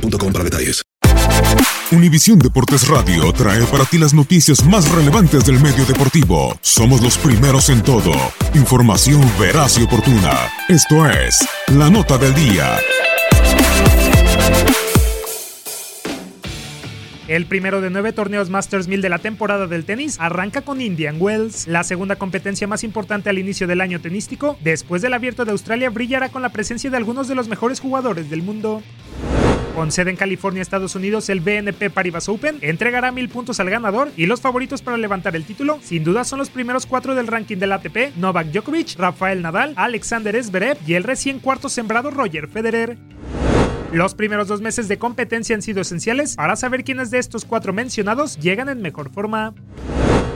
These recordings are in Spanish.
boostmobile.com. Univisión Deportes Radio trae para ti las noticias más relevantes del medio deportivo. Somos los primeros en todo. Información veraz y oportuna. Esto es La Nota del Día. El primero de nueve torneos Masters 1000 de la temporada del tenis arranca con Indian Wells. La segunda competencia más importante al inicio del año tenístico, después del abierto de Australia, brillará con la presencia de algunos de los mejores jugadores del mundo. Con sede en California, Estados Unidos, el BNP Paribas Open entregará mil puntos al ganador y los favoritos para levantar el título, sin duda, son los primeros cuatro del ranking del ATP: Novak Djokovic, Rafael Nadal, Alexander Zverev y el recién cuarto sembrado Roger Federer. Los primeros dos meses de competencia han sido esenciales para saber quiénes de estos cuatro mencionados llegan en mejor forma.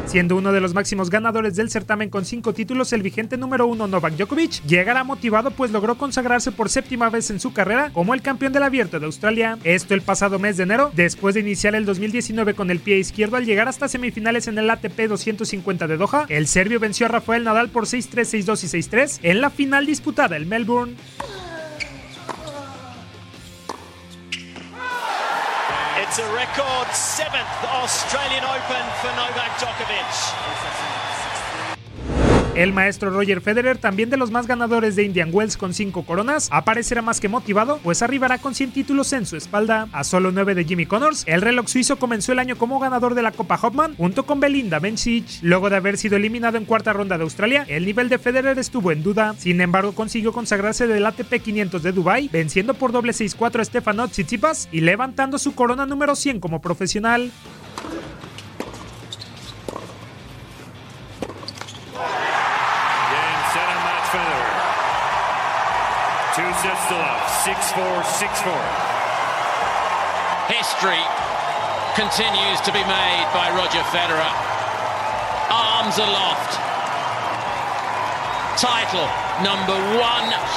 Siendo uno de los máximos ganadores del certamen con cinco títulos, el vigente número uno Novak Djokovic llegará motivado pues logró consagrarse por séptima vez en su carrera como el campeón del abierto de Australia. Esto el pasado mes de enero, después de iniciar el 2019 con el pie izquierdo al llegar hasta semifinales en el ATP 250 de Doha, el serbio venció a Rafael Nadal por 6-3, 6-2 y 6-3 en la final disputada en Melbourne. It's a record seventh Australian Open for Novak Djokovic. El maestro Roger Federer, también de los más ganadores de Indian Wells con 5 coronas, aparecerá más que motivado, pues arribará con 100 títulos en su espalda. A solo 9 de Jimmy Connors, el reloj suizo comenzó el año como ganador de la Copa Hopman junto con Belinda Bencic. Luego de haber sido eliminado en cuarta ronda de Australia, el nivel de Federer estuvo en duda. Sin embargo, consiguió consagrarse del ATP 500 de Dubai, venciendo por doble 6-4 a Stefanos Tsitsipas y levantando su corona número 100 como profesional. Two sets to 6-4, 6-4. History continues to be made by Roger Federer. Arms aloft. Title number 100.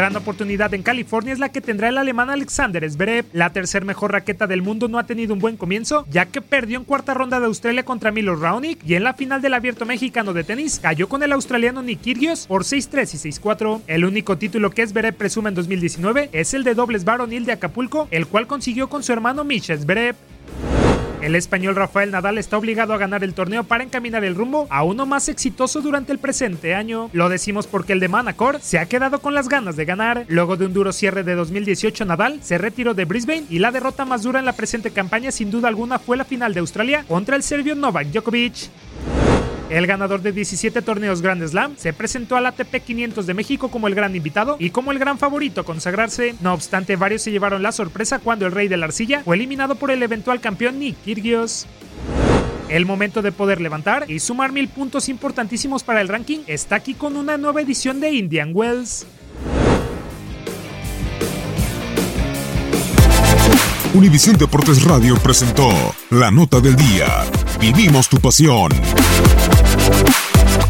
Gran oportunidad en California es la que tendrá el alemán Alexander Zverev. La tercer mejor raqueta del mundo no ha tenido un buen comienzo, ya que perdió en cuarta ronda de Australia contra Milo Raonic y en la final del abierto mexicano de tenis cayó con el australiano Nick Kyrgios por 6-3 y 6-4. El único título que Zverev presume en 2019 es el de dobles varonil de Acapulco, el cual consiguió con su hermano Misha Zverev. El español Rafael Nadal está obligado a ganar el torneo para encaminar el rumbo a uno más exitoso durante el presente año. Lo decimos porque el de Manacor se ha quedado con las ganas de ganar. Luego de un duro cierre de 2018, Nadal se retiró de Brisbane y la derrota más dura en la presente campaña sin duda alguna fue la final de Australia contra el serbio Novak Djokovic. El ganador de 17 torneos Grand Slam se presentó al ATP 500 de México como el gran invitado y como el gran favorito a consagrarse. No obstante, varios se llevaron la sorpresa cuando el rey de la arcilla fue eliminado por el eventual campeón Nick Kyrgios. El momento de poder levantar y sumar mil puntos importantísimos para el ranking está aquí con una nueva edición de Indian Wells. Univisión Deportes Radio presentó la nota del día. Vivimos tu pasión. Thank you.